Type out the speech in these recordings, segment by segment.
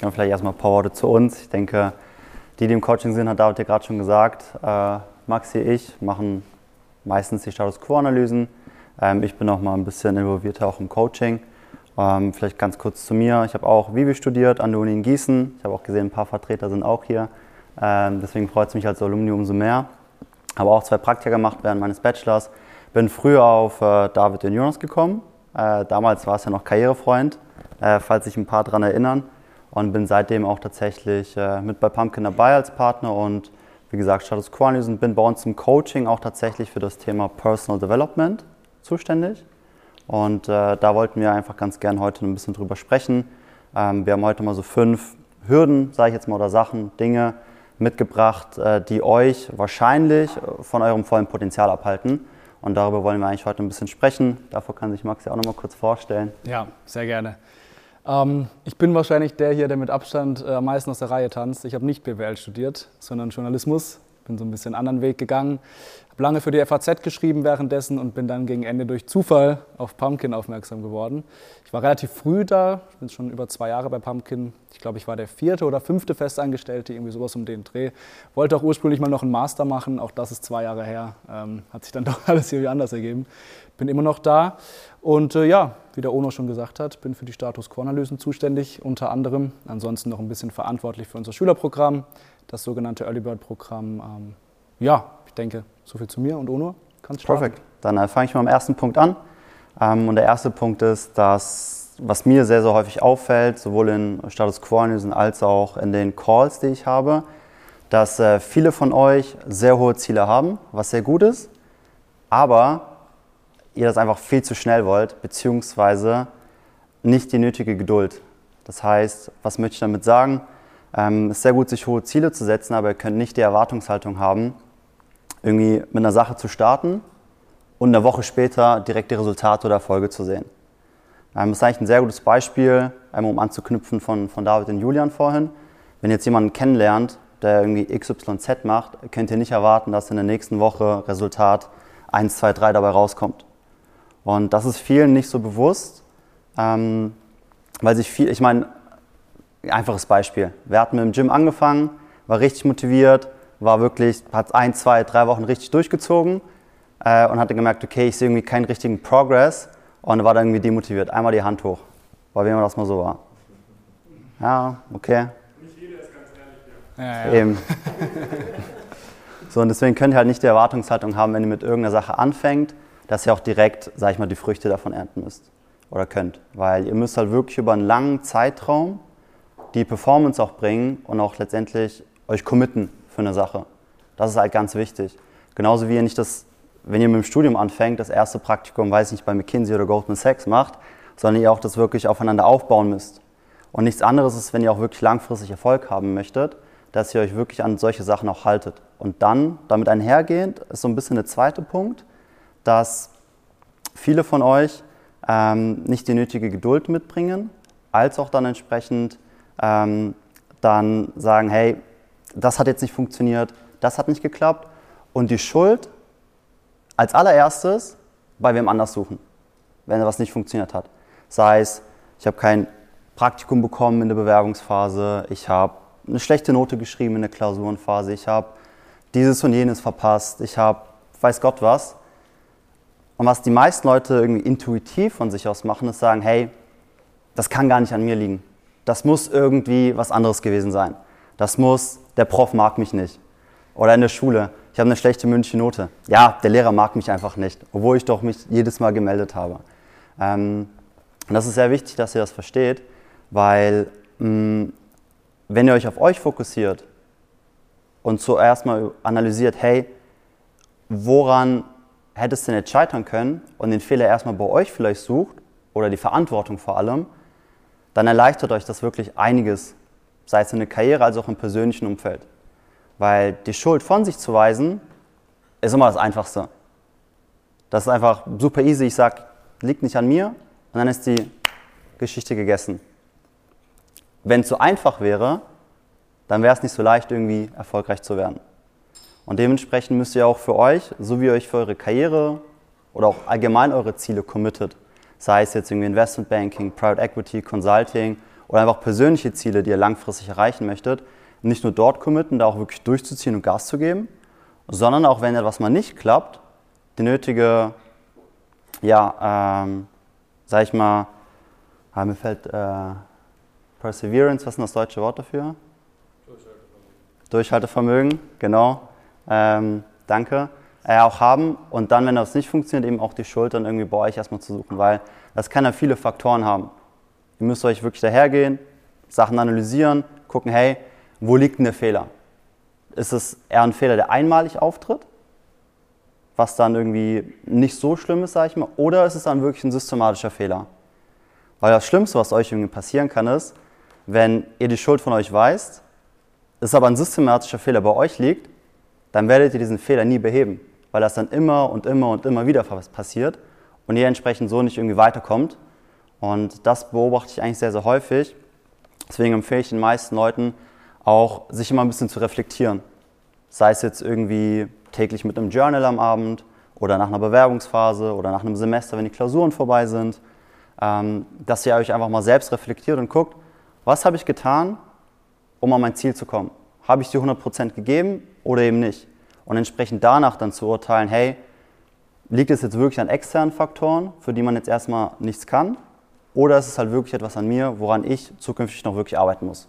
Ja, vielleicht erstmal ein paar Worte zu uns. Ich denke, die, die im Coaching sind, hat David ja gerade schon gesagt. Äh, Maxi, ich machen meistens die Status Quo-Analysen. Ähm, ich bin noch mal ein bisschen involvierter auch im Coaching. Ähm, vielleicht ganz kurz zu mir. Ich habe auch Vivi studiert an der Uni in Gießen. Ich habe auch gesehen, ein paar Vertreter sind auch hier. Ähm, deswegen freut es mich als Alumni umso mehr. Habe auch zwei Praktika gemacht während meines Bachelors. Bin früher auf äh, David und Jonas gekommen. Äh, damals war es ja noch Karrierefreund, äh, falls sich ein paar daran erinnern. Und bin seitdem auch tatsächlich äh, mit bei Pumpkin dabei als Partner und wie gesagt, Status Quo Analysen. Bin bei uns im Coaching auch tatsächlich für das Thema Personal Development zuständig. Und äh, da wollten wir einfach ganz gern heute ein bisschen drüber sprechen. Ähm, wir haben heute mal so fünf Hürden, sage ich jetzt mal, oder Sachen, Dinge mitgebracht, äh, die euch wahrscheinlich von eurem vollen Potenzial abhalten. Und darüber wollen wir eigentlich heute ein bisschen sprechen. Davor kann sich Max ja auch noch mal kurz vorstellen. Ja, sehr gerne. Ähm, ich bin wahrscheinlich der hier, der mit Abstand äh, am meisten aus der Reihe tanzt. Ich habe nicht BWL studiert, sondern Journalismus. Bin so ein bisschen einen anderen Weg gegangen. Habe lange für die FAZ geschrieben währenddessen und bin dann gegen Ende durch Zufall auf Pumpkin aufmerksam geworden. Ich war relativ früh da, ich bin schon über zwei Jahre bei Pumpkin. Ich glaube, ich war der vierte oder fünfte Festangestellte, irgendwie sowas um den Dreh. Wollte auch ursprünglich mal noch einen Master machen, auch das ist zwei Jahre her. Ähm, hat sich dann doch alles irgendwie anders ergeben. Bin immer noch da und äh, ja, wie der Ono schon gesagt hat, bin für die Status Quo-Analysen zuständig, unter anderem. Ansonsten noch ein bisschen verantwortlich für unser Schülerprogramm, das sogenannte Early Bird Programm. Ähm, ja, ich denke, so viel zu mir und Ono. Kannst starten. Perfekt. Dann äh, fange ich mal am ersten Punkt an. Ähm, und der erste Punkt ist, dass, was mir sehr, sehr häufig auffällt, sowohl in Status Quo-Analysen als auch in den Calls, die ich habe, dass äh, viele von euch sehr hohe Ziele haben, was sehr gut ist, aber ihr das einfach viel zu schnell wollt, beziehungsweise nicht die nötige Geduld. Das heißt, was möchte ich damit sagen? Ähm, es ist sehr gut, sich hohe Ziele zu setzen, aber ihr könnt nicht die Erwartungshaltung haben, irgendwie mit einer Sache zu starten und eine Woche später direkt die Resultate oder Erfolge zu sehen. Ähm, das ist eigentlich ein sehr gutes Beispiel, ähm, um anzuknüpfen von, von David und Julian vorhin. Wenn jetzt jemanden kennenlernt, der irgendwie XYZ macht, könnt ihr nicht erwarten, dass in der nächsten Woche Resultat 1, 2, 3 dabei rauskommt. Und das ist vielen nicht so bewusst, ähm, weil sich viel, ich meine, einfaches Beispiel. Wir hatten mit dem Gym angefangen, war richtig motiviert, war wirklich, hat ein, zwei, drei Wochen richtig durchgezogen äh, und hatte gemerkt, okay, ich sehe irgendwie keinen richtigen Progress und war dann irgendwie demotiviert. Einmal die Hand hoch, bei wem das mal so war. Ja, okay. Nicht jeder ist ganz ehrlich, ja. ja, ja. Eben. so, und deswegen könnt ihr halt nicht die Erwartungshaltung haben, wenn ihr mit irgendeiner Sache anfängt, dass ihr auch direkt, sag ich mal, die Früchte davon ernten müsst oder könnt. Weil ihr müsst halt wirklich über einen langen Zeitraum die Performance auch bringen und auch letztendlich euch committen für eine Sache. Das ist halt ganz wichtig. Genauso wie ihr nicht das, wenn ihr mit dem Studium anfängt, das erste Praktikum, weiß ich nicht, bei McKinsey oder Goldman Sachs macht, sondern ihr auch das wirklich aufeinander aufbauen müsst. Und nichts anderes ist, wenn ihr auch wirklich langfristig Erfolg haben möchtet, dass ihr euch wirklich an solche Sachen auch haltet. Und dann, damit einhergehend, ist so ein bisschen der zweite Punkt, dass viele von euch ähm, nicht die nötige Geduld mitbringen, als auch dann entsprechend ähm, dann sagen, hey, das hat jetzt nicht funktioniert, das hat nicht geklappt und die Schuld als allererstes bei wem anders suchen, wenn was nicht funktioniert hat. Sei es, ich habe kein Praktikum bekommen in der Bewerbungsphase, ich habe eine schlechte Note geschrieben in der Klausurenphase, ich habe dieses und jenes verpasst, ich habe weiß Gott was. Und was die meisten Leute irgendwie intuitiv von sich aus machen, ist sagen, hey, das kann gar nicht an mir liegen. Das muss irgendwie was anderes gewesen sein. Das muss, der Prof mag mich nicht. Oder in der Schule, ich habe eine schlechte mündliche Note. Ja, der Lehrer mag mich einfach nicht, obwohl ich doch mich jedes Mal gemeldet habe. Ähm, und das ist sehr wichtig, dass ihr das versteht, weil mh, mm, wenn ihr euch auf euch fokussiert und zuerst mal analysiert, hey, woran hättest du nicht scheitern können und den Fehler erstmal bei euch vielleicht sucht oder die Verantwortung vor allem, dann erleichtert euch das wirklich einiges, sei es in der Karriere als auch im persönlichen Umfeld. Weil die Schuld von sich zu weisen, ist immer das Einfachste. Das ist einfach super easy. Ich sage, liegt nicht an mir und dann ist die Geschichte gegessen. Wenn es so einfach wäre, dann wäre es nicht so leicht, irgendwie erfolgreich zu werden. Und dementsprechend müsst ihr auch für euch, so wie ihr euch für eure Karriere oder auch allgemein eure Ziele committet, sei es jetzt irgendwie Investment Banking, Private Equity, Consulting oder einfach persönliche Ziele, die ihr langfristig erreichen möchtet, nicht nur dort committen, da auch wirklich durchzuziehen und Gas zu geben, sondern auch wenn etwas mal nicht klappt, die nötige, ja, ähm, sag ich mal, ah, mir fällt äh, Perseverance, was ist denn das deutsche Wort dafür? Durchhaltevermögen. Durchhaltevermögen, genau. Ähm, danke. Äh, auch haben und dann, wenn das nicht funktioniert, eben auch die Schultern irgendwie bei euch erstmal zu suchen, weil das kann ja viele Faktoren haben. Ihr müsst euch wirklich dahergehen, Sachen analysieren, gucken, hey, wo liegt denn der Fehler? Ist es eher ein Fehler, der einmalig auftritt, was dann irgendwie nicht so schlimm ist, sage ich mal, oder ist es dann wirklich ein systematischer Fehler? Weil das Schlimmste, was euch irgendwie passieren kann, ist, wenn ihr die Schuld von euch weist, es aber ein systematischer Fehler bei euch liegt, dann werdet ihr diesen Fehler nie beheben, weil das dann immer und immer und immer wieder passiert und ihr entsprechend so nicht irgendwie weiterkommt. Und das beobachte ich eigentlich sehr, sehr häufig. Deswegen empfehle ich den meisten Leuten auch, sich immer ein bisschen zu reflektieren. Sei es jetzt irgendwie täglich mit einem Journal am Abend oder nach einer Bewerbungsphase oder nach einem Semester, wenn die Klausuren vorbei sind, ähm, dass ihr euch einfach mal selbst reflektiert und guckt, was habe ich getan, um an mein Ziel zu kommen? Habe ich die 100% gegeben oder eben nicht? Und entsprechend danach dann zu urteilen, hey, liegt es jetzt wirklich an externen Faktoren, für die man jetzt erstmal nichts kann? Oder ist es halt wirklich etwas an mir, woran ich zukünftig noch wirklich arbeiten muss?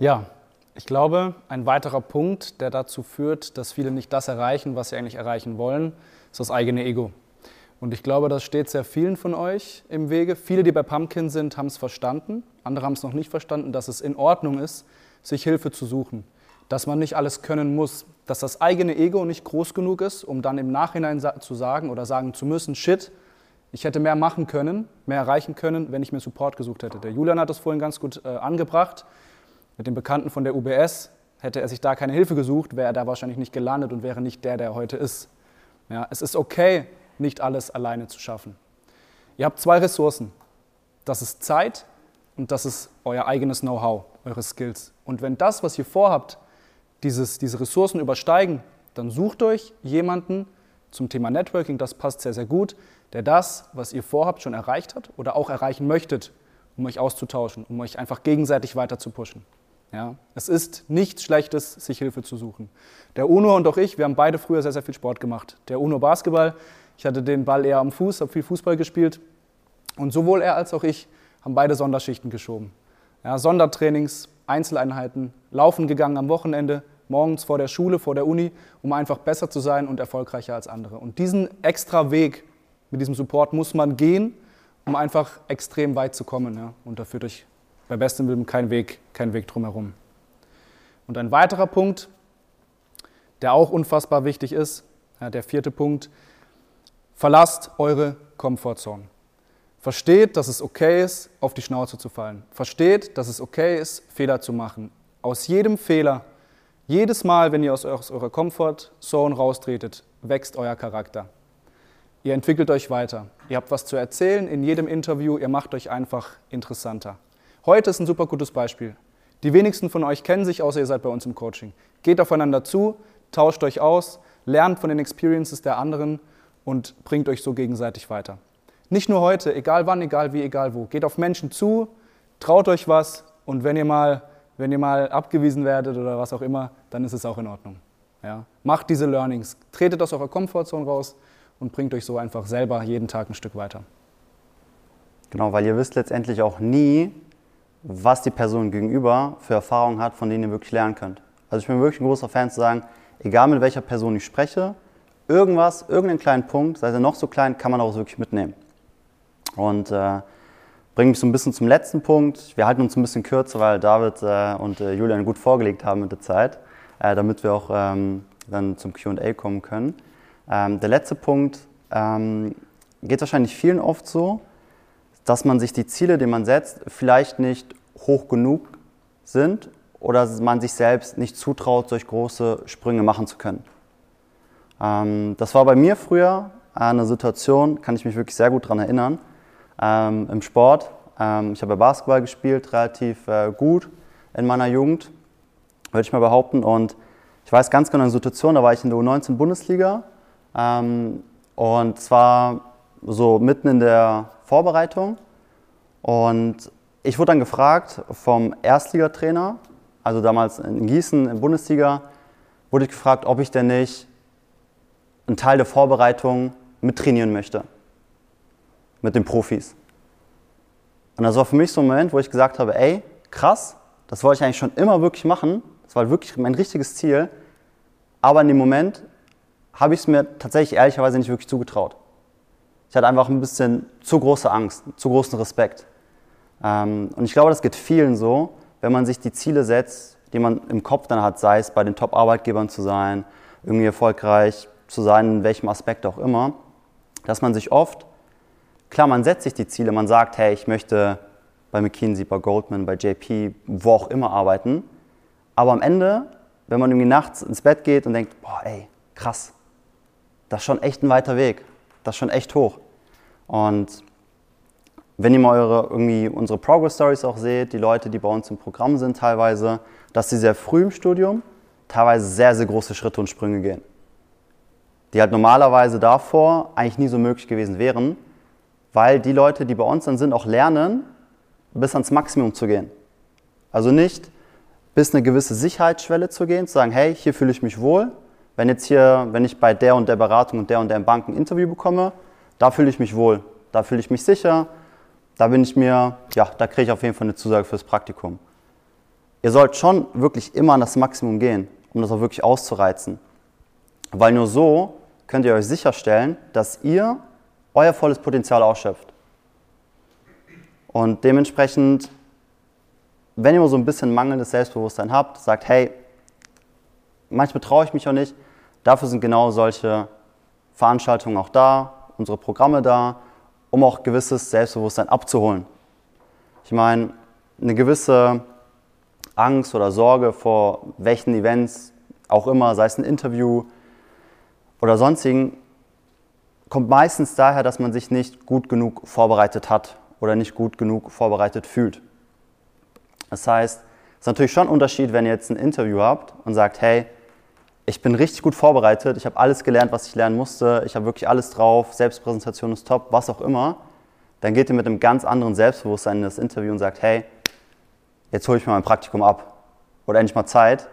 Ja, ich glaube, ein weiterer Punkt, der dazu führt, dass viele nicht das erreichen, was sie eigentlich erreichen wollen, ist das eigene Ego. Und ich glaube, das steht sehr vielen von euch im Wege. Viele, die bei Pumpkin sind, haben es verstanden. Andere haben es noch nicht verstanden, dass es in Ordnung ist, sich Hilfe zu suchen. Dass man nicht alles können muss. Dass das eigene Ego nicht groß genug ist, um dann im Nachhinein zu sagen oder sagen zu müssen, shit, ich hätte mehr machen können, mehr erreichen können, wenn ich mir Support gesucht hätte. Der Julian hat das vorhin ganz gut äh, angebracht. Mit dem Bekannten von der UBS hätte er sich da keine Hilfe gesucht, wäre er da wahrscheinlich nicht gelandet und wäre nicht der, der er heute ist. Ja, es ist okay, nicht alles alleine zu schaffen. Ihr habt zwei Ressourcen. Das ist Zeit und das ist euer eigenes Know-how, eure Skills. Und wenn das, was ihr vorhabt, dieses, diese Ressourcen übersteigen, dann sucht euch jemanden zum Thema Networking, das passt sehr, sehr gut, der das, was ihr vorhabt, schon erreicht hat oder auch erreichen möchtet, um euch auszutauschen, um euch einfach gegenseitig weiter zu pushen. Ja, es ist nichts Schlechtes, sich Hilfe zu suchen. Der Uno und auch ich, wir haben beide früher sehr, sehr viel Sport gemacht. Der Uno Basketball, ich hatte den Ball eher am Fuß, habe viel Fußball gespielt. Und sowohl er als auch ich haben beide Sonderschichten geschoben. Ja, Sondertrainings, Einzeleinheiten, laufen gegangen am Wochenende, morgens vor der Schule, vor der Uni, um einfach besser zu sein und erfolgreicher als andere. Und diesen extra Weg mit diesem Support muss man gehen, um einfach extrem weit zu kommen. Ja. Und da führt euch bei bestem Willen kein Weg, kein Weg drumherum. Und ein weiterer Punkt, der auch unfassbar wichtig ist, ja, der vierte Punkt, Verlasst eure Komfortzone. Versteht, dass es okay ist, auf die Schnauze zu fallen. Versteht, dass es okay ist, Fehler zu machen. Aus jedem Fehler, jedes Mal, wenn ihr aus eurer Komfortzone raustretet, wächst euer Charakter. Ihr entwickelt euch weiter. Ihr habt was zu erzählen in jedem Interview. Ihr macht euch einfach interessanter. Heute ist ein super gutes Beispiel. Die wenigsten von euch kennen sich, außer ihr seid bei uns im Coaching. Geht aufeinander zu, tauscht euch aus, lernt von den Experiences der anderen und bringt euch so gegenseitig weiter. Nicht nur heute, egal wann, egal wie, egal wo. Geht auf Menschen zu, traut euch was und wenn ihr mal, wenn ihr mal abgewiesen werdet oder was auch immer, dann ist es auch in Ordnung. Ja? Macht diese Learnings, tretet aus eurer Komfortzone raus und bringt euch so einfach selber jeden Tag ein Stück weiter. Genau, weil ihr wisst letztendlich auch nie, was die Person gegenüber für Erfahrungen hat, von denen ihr wirklich lernen könnt. Also ich bin wirklich ein großer Fan zu sagen, egal mit welcher Person ich spreche, irgendwas, irgendeinen kleinen Punkt, sei er noch so klein, kann man auch wirklich mitnehmen. Und äh, bringt mich so ein bisschen zum letzten Punkt. Wir halten uns ein bisschen kürzer, weil David äh, und äh, Julian gut vorgelegt haben mit der Zeit, äh, damit wir auch ähm, dann zum QA kommen können. Ähm, der letzte Punkt ähm, geht wahrscheinlich vielen oft so, dass man sich die Ziele, die man setzt, vielleicht nicht hoch genug sind oder man sich selbst nicht zutraut, solch große Sprünge machen zu können. Ähm, das war bei mir früher eine Situation, kann ich mich wirklich sehr gut daran erinnern, ähm, im Sport. Ähm, ich habe Basketball gespielt, relativ äh, gut in meiner Jugend, würde ich mal behaupten. Und ich weiß ganz genau eine Situation, da war ich in der U19-Bundesliga ähm, und zwar so mitten in der Vorbereitung. Und ich wurde dann gefragt vom Erstligatrainer, also damals in Gießen in Bundesliga, wurde ich gefragt, ob ich denn nicht einen Teil der Vorbereitung mittrainieren möchte. Mit den Profis. Und das war für mich so ein Moment, wo ich gesagt habe, ey, krass, das wollte ich eigentlich schon immer wirklich machen. Das war wirklich mein richtiges Ziel. Aber in dem Moment habe ich es mir tatsächlich ehrlicherweise nicht wirklich zugetraut. Ich hatte einfach ein bisschen zu große Angst, zu großen Respekt. Ähm, und ich glaube, das geht vielen so, wenn man sich die Ziele setzt, die man im Kopf dann hat, sei es bei den Top-Arbeitgebern zu sein, irgendwie erfolgreich zu sein, in welchem Aspekt auch immer, dass man sich oft, klar, man setzt sich die Ziele, man sagt, hey, ich möchte bei McKinsey, bei Goldman, bei JP, wo auch immer arbeiten, aber am Ende, wenn man irgendwie nachts ins Bett geht und denkt, boah, ey, krass, das ist schon echt ein weiter Weg, das ist schon echt hoch. Und wenn ihr mal eure, irgendwie unsere Progress Stories auch seht, die Leute, die bei uns im Programm sind teilweise, dass sie sehr früh im Studium teilweise sehr, sehr große Schritte und Sprünge gehen. Die halt normalerweise davor eigentlich nie so möglich gewesen wären, weil die Leute, die bei uns dann sind, auch lernen, bis ans Maximum zu gehen. Also nicht bis eine gewisse Sicherheitsschwelle zu gehen, zu sagen, hey, hier fühle ich mich wohl. Wenn jetzt hier, wenn ich bei der und der Beratung und der und der Bank ein Interview bekomme, da fühle ich mich wohl, da fühle ich mich sicher, da bin ich mir, ja, da kriege ich auf jeden Fall eine Zusage fürs Praktikum. Ihr sollt schon wirklich immer an das Maximum gehen, um das auch wirklich auszureizen. Weil nur so könnt ihr euch sicherstellen, dass ihr euer volles Potenzial ausschöpft. Und dementsprechend, wenn ihr so ein bisschen mangelndes Selbstbewusstsein habt, sagt, hey, manchmal traue ich mich auch nicht, dafür sind genau solche Veranstaltungen auch da, unsere Programme da, um auch gewisses Selbstbewusstsein abzuholen. Ich meine, eine gewisse Angst oder Sorge vor welchen Events auch immer, sei es ein Interview oder sonstigen, kommt meistens daher, dass man sich nicht gut genug vorbereitet hat oder nicht gut genug vorbereitet fühlt. Das heißt, es ist natürlich schon ein Unterschied, wenn ihr jetzt ein Interview habt und sagt, hey, ich bin richtig gut vorbereitet, ich habe alles gelernt, was ich lernen musste, ich habe wirklich alles drauf, Selbstpräsentation ist top, was auch immer, dann geht ihr mit einem ganz anderen Selbstbewusstsein in das Interview und sagt, hey, jetzt hole ich mir mein Praktikum ab oder endlich mal Zeit,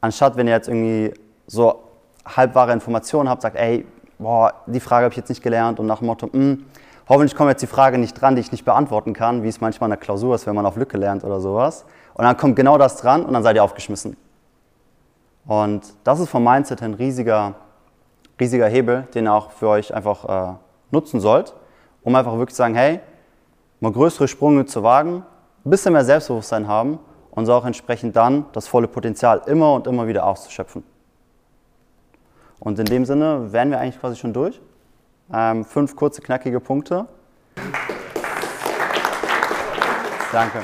anstatt wenn ihr jetzt irgendwie so halbwahre Informationen habt, sagt, ey, boah, die Frage habe ich jetzt nicht gelernt und nach dem Motto, mh, hm, hoffentlich kommt jetzt die Frage nicht dran, die ich nicht beantworten kann, wie es manchmal in der Klausur ist, wenn man auf Lücke lernt oder sowas. Und dann kommt genau das dran und dann seid ihr aufgeschmissen. Und das ist vom Mindset ein riesiger, riesiger Hebel, den ihr auch für euch einfach äh, nutzen sollt, um einfach wirklich zu sagen, hey, mal größere Sprünge zu wagen, ein bisschen mehr Selbstbewusstsein haben und so auch entsprechend dann das volle Potenzial immer und immer wieder auszuschöpfen. Und in dem Sinne wären wir eigentlich quasi schon durch. Ähm, fünf kurze, knackige Punkte. Danke.